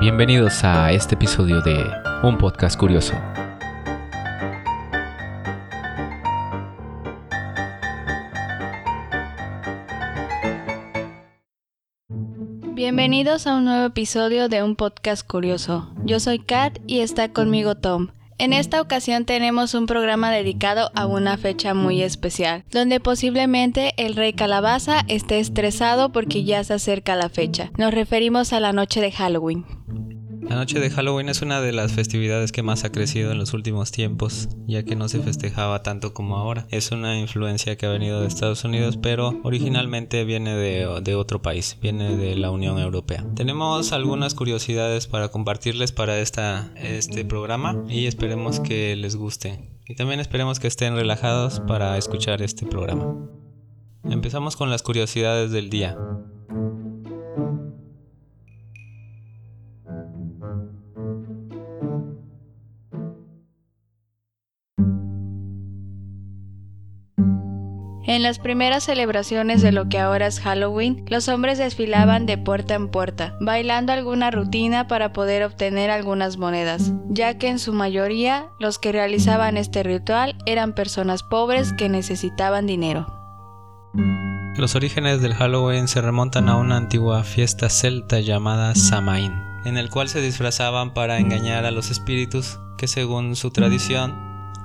Bienvenidos a este episodio de Un Podcast Curioso. Bienvenidos a un nuevo episodio de Un Podcast Curioso. Yo soy Kat y está conmigo Tom. En esta ocasión tenemos un programa dedicado a una fecha muy especial, donde posiblemente el rey calabaza esté estresado porque ya se acerca la fecha. Nos referimos a la noche de Halloween. La noche de Halloween es una de las festividades que más ha crecido en los últimos tiempos, ya que no se festejaba tanto como ahora. Es una influencia que ha venido de Estados Unidos, pero originalmente viene de, otro país, viene de la Unión Europea. Tenemos algunas curiosidades para compartirles para esta, este programa y esperemos que les guste. Y también esperemos que estén relajados para escuchar este programa. Empezamos con las curiosidades del día. En las primeras celebraciones de lo que ahora es Halloween, los hombres desfilaban de puerta en puerta, bailando alguna rutina para poder obtener algunas monedas, ya que en su mayoría los que realizaban este ritual eran personas pobres que necesitaban dinero. Los orígenes del Halloween se remontan a una antigua fiesta celta llamada Samain, en el cual se disfrazaban para engañar a los espíritus que según su tradición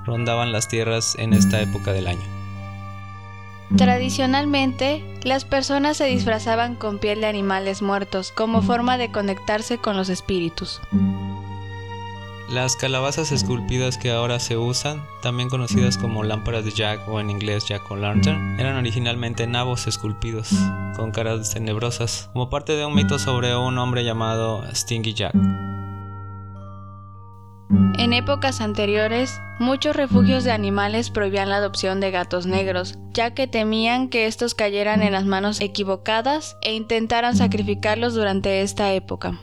rondaban las tierras en esta época del año. Tradicionalmente, las personas se disfrazaban con piel de animales muertos como forma de conectarse con los espíritus. Las calabazas esculpidas que ahora se usan, también conocidas como lámparas de Jack o en inglés Jack o Lantern, eran originalmente nabos esculpidos, con caras tenebrosas, como parte de un mito sobre un hombre llamado Stingy Jack. En épocas anteriores, muchos refugios de animales prohibían la adopción de gatos negros, ya que temían que estos cayeran en las manos equivocadas e intentaran sacrificarlos durante esta época.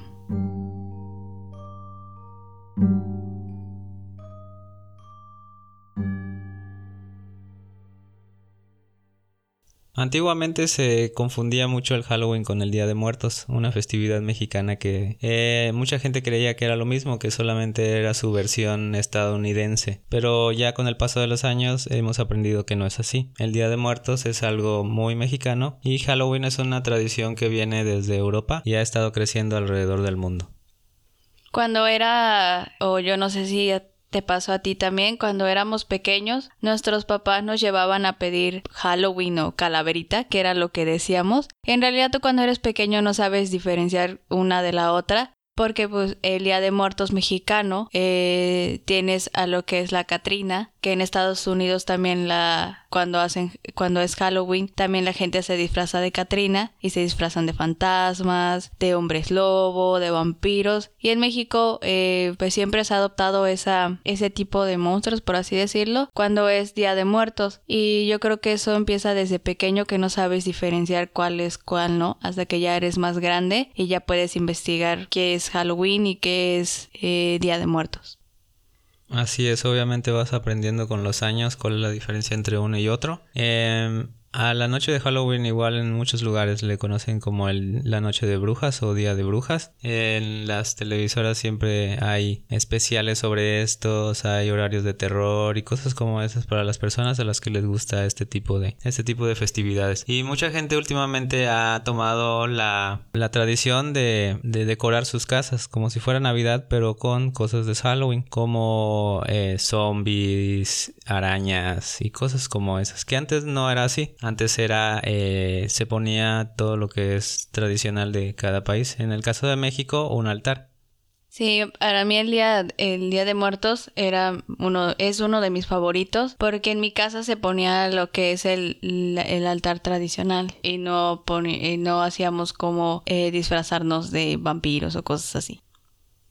Antiguamente se confundía mucho el Halloween con el Día de Muertos, una festividad mexicana que eh, mucha gente creía que era lo mismo, que solamente era su versión estadounidense. Pero ya con el paso de los años hemos aprendido que no es así. El Día de Muertos es algo muy mexicano y Halloween es una tradición que viene desde Europa y ha estado creciendo alrededor del mundo. Cuando era, o yo no sé si te pasó a ti también cuando éramos pequeños, nuestros papás nos llevaban a pedir Halloween o calaverita, que era lo que decíamos. En realidad tú cuando eres pequeño no sabes diferenciar una de la otra, porque pues el Día de Muertos mexicano eh, tienes a lo que es la Catrina, que en Estados Unidos también la cuando hacen cuando es Halloween también la gente se disfraza de Catrina y se disfrazan de fantasmas, de hombres lobo, de vampiros. Y en México eh, pues siempre se ha adoptado esa ese tipo de monstruos por así decirlo cuando es Día de Muertos. Y yo creo que eso empieza desde pequeño que no sabes diferenciar cuál es cuál no hasta que ya eres más grande y ya puedes investigar qué es Halloween y qué es eh, Día de Muertos. Así es, obviamente vas aprendiendo con los años cuál es la diferencia entre uno y otro. Eh, a la noche de Halloween igual en muchos lugares le conocen como la noche de brujas o día de brujas. En las televisoras siempre hay especiales sobre estos, hay horarios de terror y cosas como esas para las personas a las que les gusta este tipo de este tipo de festividades. Y mucha gente últimamente ha tomado la, la tradición de, de, decorar sus casas como si fuera Navidad pero con cosas de Halloween como eh, zombies, arañas y cosas como esas que antes no era así. Antes era, eh, se ponía todo lo que es tradicional de cada país. En el caso de México, un altar. Sí, para mí el día, el día de muertos era uno, es uno de mis favoritos porque en mi casa se ponía lo que es el, el altar tradicional y no, no hacíamos como eh, disfrazarnos de vampiros o cosas así.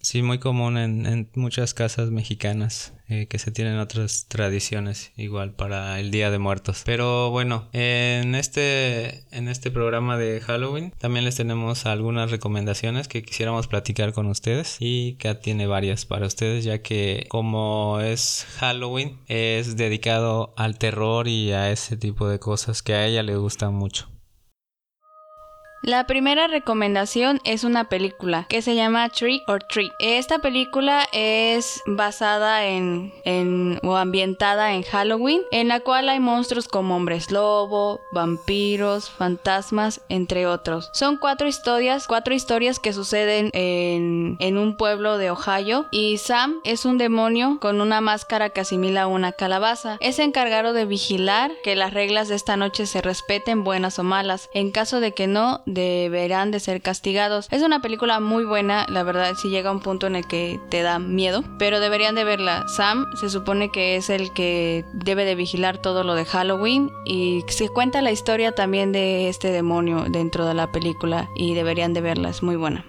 Sí, muy común en, en muchas casas mexicanas eh, que se tienen otras tradiciones igual para el Día de Muertos. Pero bueno, en este, en este programa de Halloween también les tenemos algunas recomendaciones que quisiéramos platicar con ustedes y que tiene varias para ustedes ya que como es Halloween es dedicado al terror y a ese tipo de cosas que a ella le gustan mucho. La primera recomendación es una película que se llama Trick or Treat. Esta película es basada en, en o ambientada en Halloween, en la cual hay monstruos como hombres lobo, vampiros, fantasmas, entre otros. Son cuatro historias, cuatro historias que suceden en, en un pueblo de Ohio y Sam es un demonio con una máscara que asimila a una calabaza. Es encargado de vigilar que las reglas de esta noche se respeten buenas o malas. En caso de que no, deberán de ser castigados. Es una película muy buena, la verdad, si llega a un punto en el que te da miedo, pero deberían de verla. Sam se supone que es el que debe de vigilar todo lo de Halloween y se cuenta la historia también de este demonio dentro de la película y deberían de verla, es muy buena.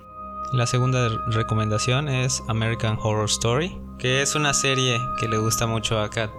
La segunda recomendación es American Horror Story, que es una serie que le gusta mucho a Kat.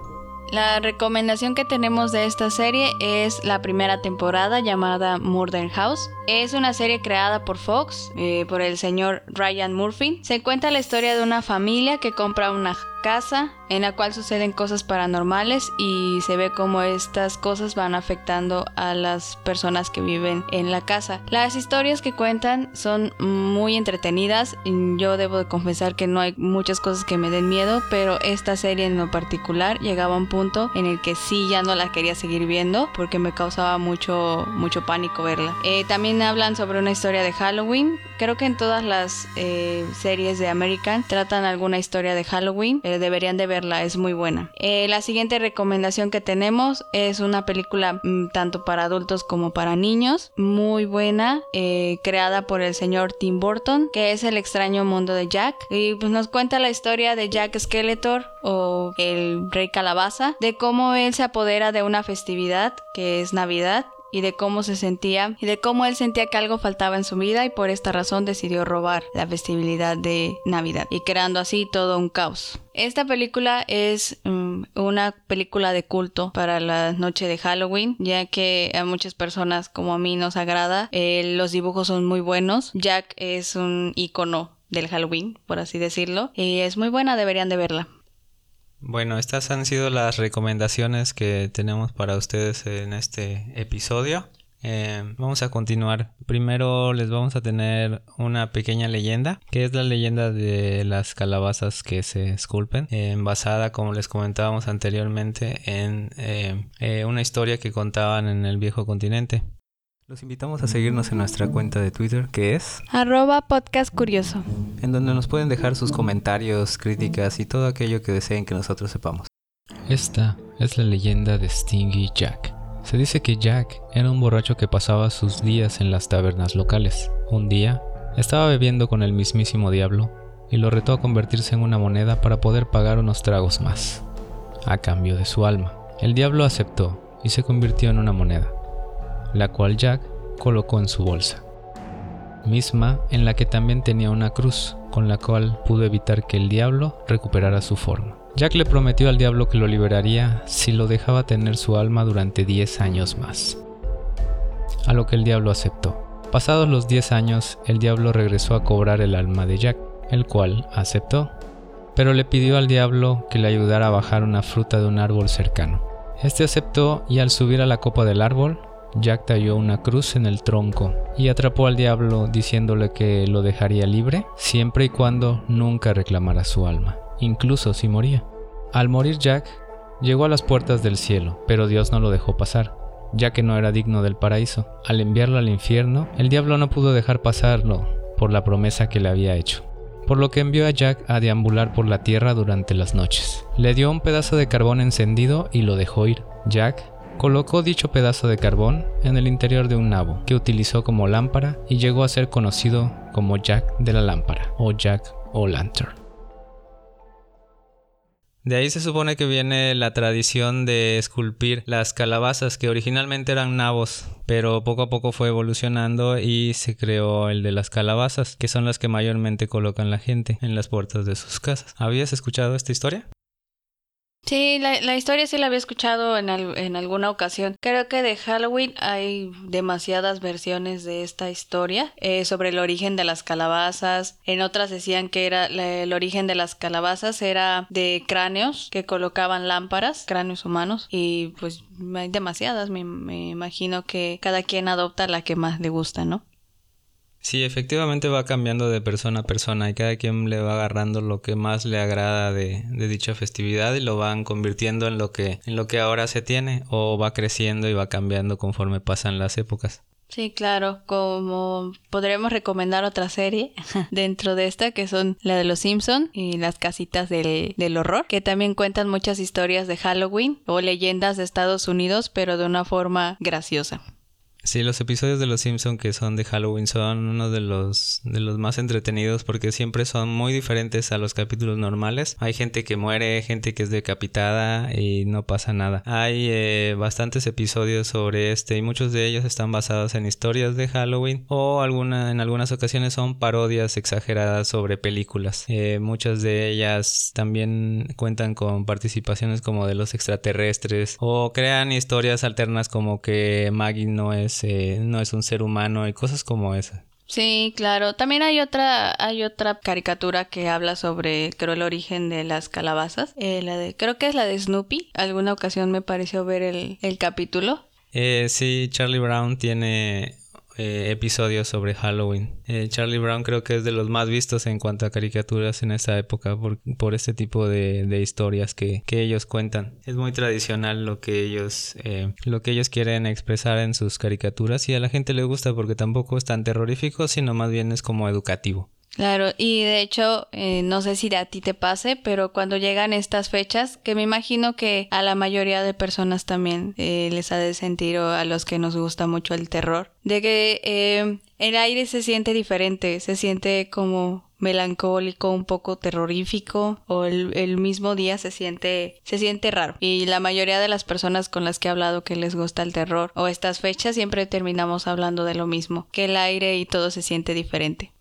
La recomendación que tenemos de esta serie es la primera temporada llamada Murder House. Es una serie creada por Fox, eh, por el señor Ryan Murphy. Se cuenta la historia de una familia que compra una casa en la cual suceden cosas paranormales y se ve cómo estas cosas van afectando a las personas que viven en la casa. Las historias que cuentan son muy entretenidas. Yo debo de confesar que no hay muchas cosas que me den miedo, pero esta serie en lo particular llegaba a un punto en el que sí ya no la quería seguir viendo porque me causaba mucho mucho pánico verla. Eh, también hablan sobre una historia de Halloween. Creo que en todas las eh, series de American tratan alguna historia de Halloween. Eh, deberían de verla, es muy buena. Eh, la siguiente recomendación que tenemos es una película mm, tanto para adultos como para niños, muy buena, creada por el señor Tim Burton, que es El extraño mundo de Jack. Y pues nos cuenta la historia de Jack Skeletor o el rey calabaza, de cómo él se apodera de una festividad que es Navidad y de cómo se sentía y de cómo él sentía que algo faltaba en su vida y por esta razón decidió robar la festividad de Navidad y creando así todo un caos. Esta película es um, una película de culto para la noche de Halloween, ya que a muchas personas como a mí nos agrada. Eh, los dibujos son muy buenos. Jack es un icono del Halloween, por así decirlo, y es muy buena, deberían de verla. Bueno, estas han sido las recomendaciones que tenemos para ustedes en este episodio. Eh, vamos a continuar. Primero les vamos a tener una pequeña leyenda, que es la leyenda de las calabazas que se esculpen, eh, basada, como les comentábamos anteriormente, en eh, una historia que contaban en el viejo continente. Los invitamos a seguirnos en nuestra cuenta de Twitter, que es arroba podcast curioso, en donde nos pueden dejar sus comentarios, críticas y todo aquello que deseen que nosotros sepamos. Esta es la leyenda de Stingy Jack. Se dice que Jack era un borracho que pasaba sus días en las tabernas locales. Un día, estaba bebiendo con el mismísimo diablo y lo retó a convertirse en una moneda para poder pagar unos tragos más, a cambio de su alma. El diablo aceptó y se convirtió en una moneda la cual Jack colocó en su bolsa, misma en la que también tenía una cruz, con la cual pudo evitar que el diablo recuperara su forma. Jack le prometió al diablo que lo liberaría si lo dejaba tener su alma durante 10 años más, a lo que el diablo aceptó. Pasados los 10 años, el diablo regresó a cobrar el alma de Jack, el cual aceptó, pero le pidió al diablo que le ayudara a bajar una fruta de un árbol cercano. Este aceptó y al subir a la copa del árbol, Jack talló una cruz en el tronco y atrapó al diablo diciéndole que lo dejaría libre siempre y cuando nunca reclamara su alma, incluso si moría. Al morir Jack, llegó a las puertas del cielo, pero Dios no lo dejó pasar, ya que no era digno del paraíso. Al enviarlo al infierno, el diablo no pudo dejar pasarlo por la promesa que le había hecho por lo que envió a Jack a deambular por la tierra durante las noches. Le dio un pedazo de carbón encendido y lo dejó ir. Jack Colocó dicho pedazo de carbón en el interior de un nabo que utilizó como lámpara y llegó a ser conocido como Jack de la lámpara o Jack o Lantern. De ahí se supone que viene la tradición de esculpir las calabazas que originalmente eran nabos, pero poco a poco fue evolucionando y se creó el de las calabazas, que son las que mayormente colocan la gente en las puertas de sus casas. ¿Habías escuchado esta historia? Sí, la, la, historia sí la había escuchado en, en alguna ocasión. Creo que de Halloween hay demasiadas versiones de esta historia eh, sobre el origen de las calabazas. En otras decían que era el origen de las calabazas era de cráneos que colocaban lámparas, cráneos humanos, y pues hay demasiadas. Me, me imagino que cada quien adopta la que más le gusta, ¿no? Sí, efectivamente va cambiando de persona a persona y cada quien le va agarrando lo que más le agrada de, dicha festividad y lo van convirtiendo en lo que en lo que ahora se tiene o va creciendo y va cambiando conforme pasan las épocas. Sí, claro, como podremos recomendar otra serie dentro de esta que son la de los Simpson y las casitas del, del horror, que también cuentan muchas historias de Halloween o leyendas de Estados Unidos, pero de una forma graciosa. Sí, los episodios de Los Simpson que son de Halloween son uno de los de los más entretenidos porque siempre son muy diferentes a los capítulos normales. Hay gente que muere, gente que es decapitada y no pasa nada. Hay eh, bastantes episodios sobre este y muchos de ellos están basados en historias de Halloween o alguna en algunas ocasiones son parodias exageradas sobre películas. Eh, muchas de ellas también cuentan con participaciones como de los extraterrestres o crean historias alternas como que Maggie no es no es un ser humano y cosas como esa. Sí, claro. También hay otra, hay otra caricatura que habla sobre, creo, el origen de las calabazas. Eh, la de, creo que es la de Snoopy. Alguna ocasión me pareció ver el, el capítulo. Eh, sí, Charlie Brown tiene eh, episodios sobre Halloween. Eh, Charlie Brown creo que es de los más vistos en cuanto a caricaturas en esta época por, por este tipo de, historias que, que, ellos cuentan. Es muy tradicional lo que ellos eh, lo que ellos quieren expresar en sus caricaturas y a la gente le gusta porque tampoco es tan terrorífico sino más bien es como educativo. Claro, y de hecho, eh, no sé si a ti te pase, pero cuando llegan estas fechas, que me imagino que a la mayoría de personas también eh, les ha de sentir o a los que nos gusta mucho el terror, de que eh, el aire se siente diferente, se siente como melancólico, un poco terrorífico o el, el, mismo día se siente se siente raro y la mayoría de las personas con las que he hablado que les gusta el terror o estas fechas siempre terminamos hablando de lo mismo, que el aire y todo se siente diferente.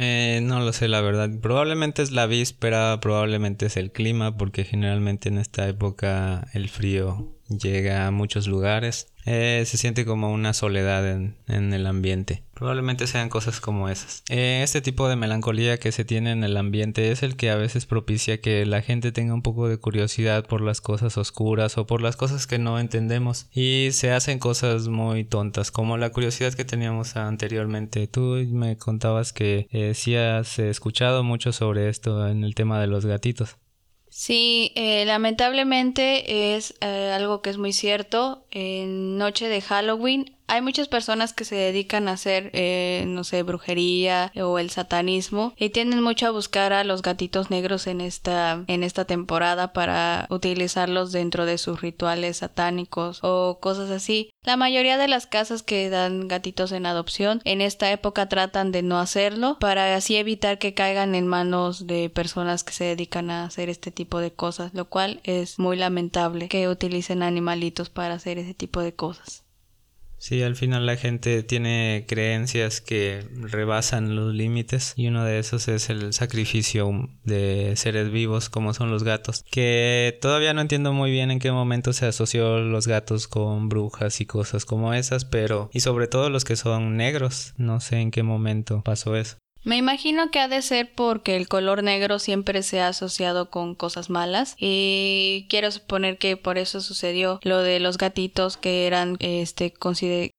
Eh, no lo sé, la verdad. Probablemente es la víspera, probablemente es el clima, porque generalmente en esta época el frío llega a muchos lugares. Eh, se siente como una soledad en, el ambiente. Probablemente sean cosas como esas. Eh, este tipo de melancolía que se tiene en el ambiente es el que a veces propicia que la gente tenga un poco de curiosidad por las cosas oscuras o por las cosas que no entendemos y se hacen cosas muy tontas como la curiosidad que teníamos anteriormente. Tú me contabas que eh, sí has escuchado mucho sobre esto en el tema de los gatitos. Sí, eh, lamentablemente es eh, algo que es muy cierto. En noche de Halloween hay muchas personas que se dedican a hacer, eh, no sé, brujería o el satanismo y tienden mucho a buscar a los gatitos negros en esta, en esta temporada para utilizarlos dentro de sus rituales satánicos o cosas así. La mayoría de las casas que dan gatitos en adopción en esta época tratan de no hacerlo para así evitar que caigan en manos de personas que se dedican a hacer este tipo de cosas, lo cual es muy lamentable que utilicen animalitos para hacer ese tipo de cosas. Sí, al final la gente tiene creencias que rebasan los límites y uno de esos es el sacrificio de seres vivos como son los gatos, que todavía no entiendo muy bien en qué momento se asoció los gatos con brujas y cosas como esas, pero y sobre todo los que son negros, no sé en qué momento pasó eso. Me imagino que ha de ser porque el color negro siempre se ha asociado con cosas malas. Y quiero suponer que por eso sucedió lo de los gatitos que eran este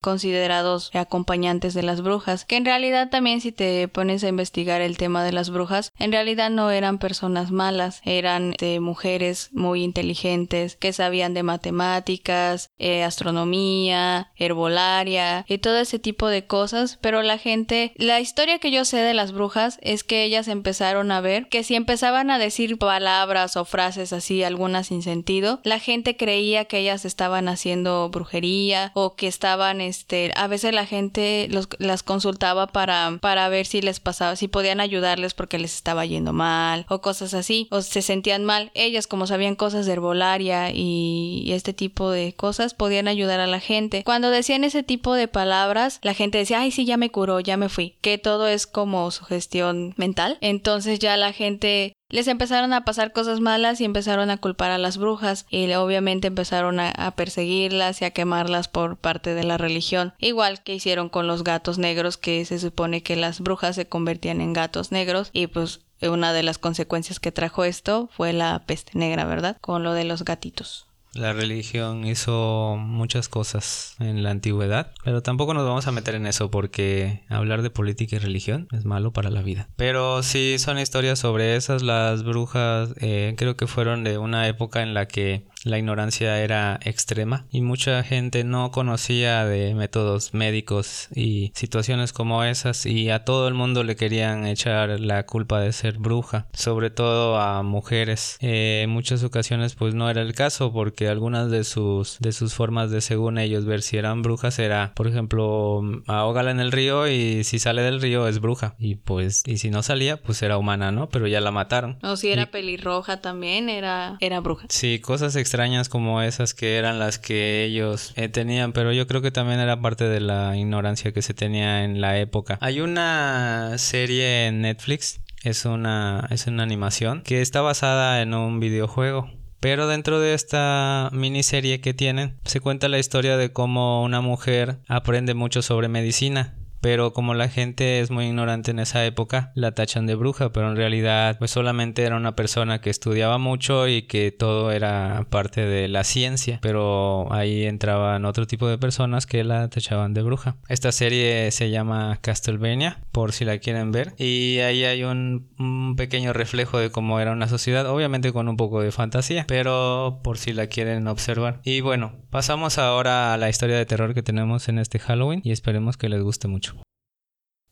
considerados acompañantes de las brujas, que en realidad también si te pones a investigar el tema de las brujas, en realidad no eran personas malas, eran este, mujeres muy inteligentes que sabían de matemáticas, eh, astronomía, herbolaria y todo ese tipo de cosas, pero la gente, la historia que yo sé de las brujas es que ellas empezaron a ver que si empezaban a decir palabras o frases así, algunas sin sentido, la gente creía que ellas estaban haciendo brujería o que estaban, este, a veces la gente las consultaba para, para ver si les pasaba, si podían ayudarles porque les estaba yendo mal o cosas así, o se sentían mal. Ellas, como sabían cosas de herbolaria y, y este tipo de cosas, podían ayudar a la gente. Cuando decían ese tipo de palabras, la gente decía, ay, sí, ya me curó, ya me fui. Que todo es como su gestión mental. Entonces ya la gente les empezaron a pasar cosas malas y empezaron a culpar a las brujas y obviamente empezaron a, perseguirlas y a quemarlas por parte de la religión, igual que hicieron con los gatos negros que se supone que las brujas se convertían en gatos negros y pues una de las consecuencias que trajo esto fue la peste negra, ¿verdad? Con lo de los gatitos. La religión hizo muchas cosas en la antigüedad, pero tampoco nos vamos a meter en eso porque hablar de política y religión es malo para la vida. Pero sí son historias sobre esas, las brujas eh, creo que fueron de una época en la que la ignorancia era extrema y mucha gente no conocía de métodos médicos y situaciones como esas y a todo el mundo le querían echar la culpa de ser bruja, sobre todo a mujeres. Eh, en muchas ocasiones pues no era el caso porque algunas de sus de sus formas de según ellos ver si eran brujas era por ejemplo ahógala en el río y si sale del río es bruja y pues y si no salía pues era humana, ¿no? Pero ya la mataron. O si era pelirroja también era era bruja. Sí, cosas extrañas como esas que eran las que ellos eh, tenían, pero yo creo que también era parte de la ignorancia que se tenía en la época. Hay una serie en Netflix, es una, es una animación que está basada en un videojuego. Pero dentro de esta miniserie que tienen, se cuenta la historia de cómo una mujer aprende mucho sobre medicina pero como la gente es muy ignorante en esa época, la tachan de bruja, pero en realidad pues solamente era una persona que estudiaba mucho y que todo era parte de la ciencia, pero ahí entraban otro tipo de personas que la tachaban de bruja. Esta serie se llama Castlevania, por si la quieren ver, y ahí hay un, un pequeño reflejo de cómo era una sociedad, obviamente con un poco de fantasía, pero por si la quieren observar. Y bueno, pasamos ahora a la historia de terror que tenemos en este Halloween y esperemos que les guste mucho.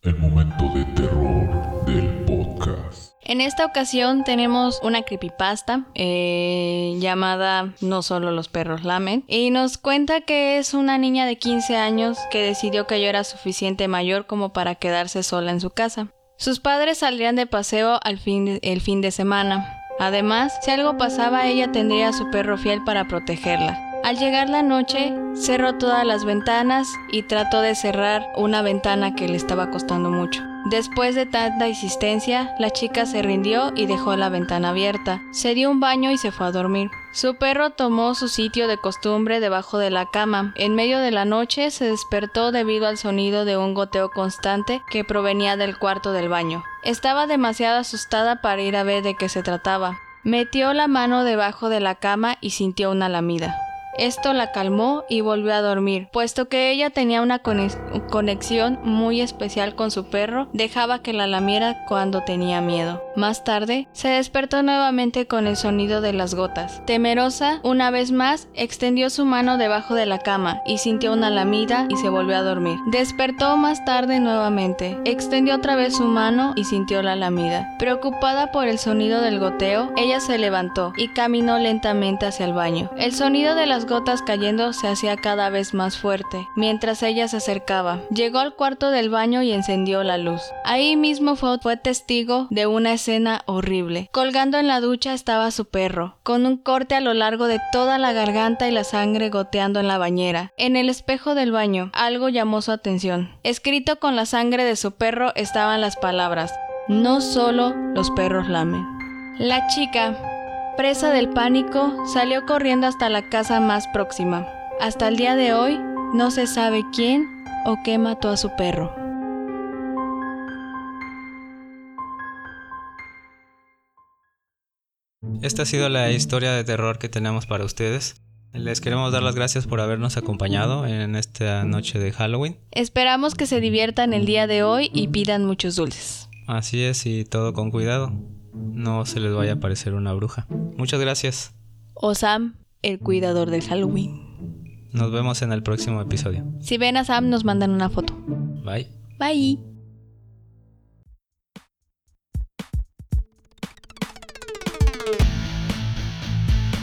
El momento de terror del podcast. En esta ocasión tenemos una creepypasta eh, llamada No solo los perros lamen y nos cuenta que es una niña de 15 años que decidió que yo era suficiente mayor como para quedarse sola en su casa. Sus padres saldrían de paseo al fin el fin de semana. Además, si algo pasaba, ella tendría a su perro fiel para protegerla. Al llegar la noche, cerró todas las ventanas y trató de cerrar una ventana que le estaba costando mucho. Después de tanta insistencia, la chica se rindió y dejó la ventana abierta. Se dio un baño y se fue a dormir. Su perro tomó su sitio de costumbre debajo de la cama. En medio de la noche se despertó debido al sonido de un goteo constante que provenía del cuarto del baño. Estaba demasiado asustada para ir a ver de qué se trataba. Metió la mano debajo de la cama y sintió una lamida. Esto la calmó y volvió a dormir, puesto que ella tenía una conexión muy especial con su perro, dejaba que la lamiera cuando tenía miedo. Más tarde, se despertó nuevamente con el sonido de las gotas. Temerosa, una vez más, extendió su mano debajo de la cama y sintió una lamida y se volvió a dormir. Despertó más tarde nuevamente, extendió otra vez su mano y sintió la lamida. Preocupada por el sonido del goteo, ella se levantó y caminó lentamente hacia el baño. El sonido de las gotas cayendo se hacía cada vez más fuerte, mientras ella se acercaba. Llegó al cuarto del baño y encendió la luz. Ahí mismo fue, fue testigo de una escena horrible. Colgando en la ducha estaba su perro, con un corte a lo largo de toda la garganta y la sangre goteando en la bañera. En el espejo del baño, algo llamó su atención. Escrito con la sangre de su perro estaban las palabras, no solo los perros lamen. La chica, presa del pánico, salió corriendo hasta la casa más próxima. Hasta el día de hoy, no se sabe quién o qué mató a su perro. Esta ha sido la historia de terror que tenemos para ustedes. Les queremos dar las gracias por habernos acompañado en esta noche de Halloween. Esperamos que se diviertan el día de hoy y pidan muchos dulces. Así es, y todo con cuidado. No se les vaya a aparecer una bruja. Muchas gracias. O Sam, el cuidador del Halloween. Nos vemos en el próximo episodio. Si ven a Sam, nos mandan una foto. Bye. Bye.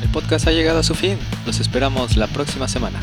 El podcast ha llegado a su fin. Los esperamos la próxima semana.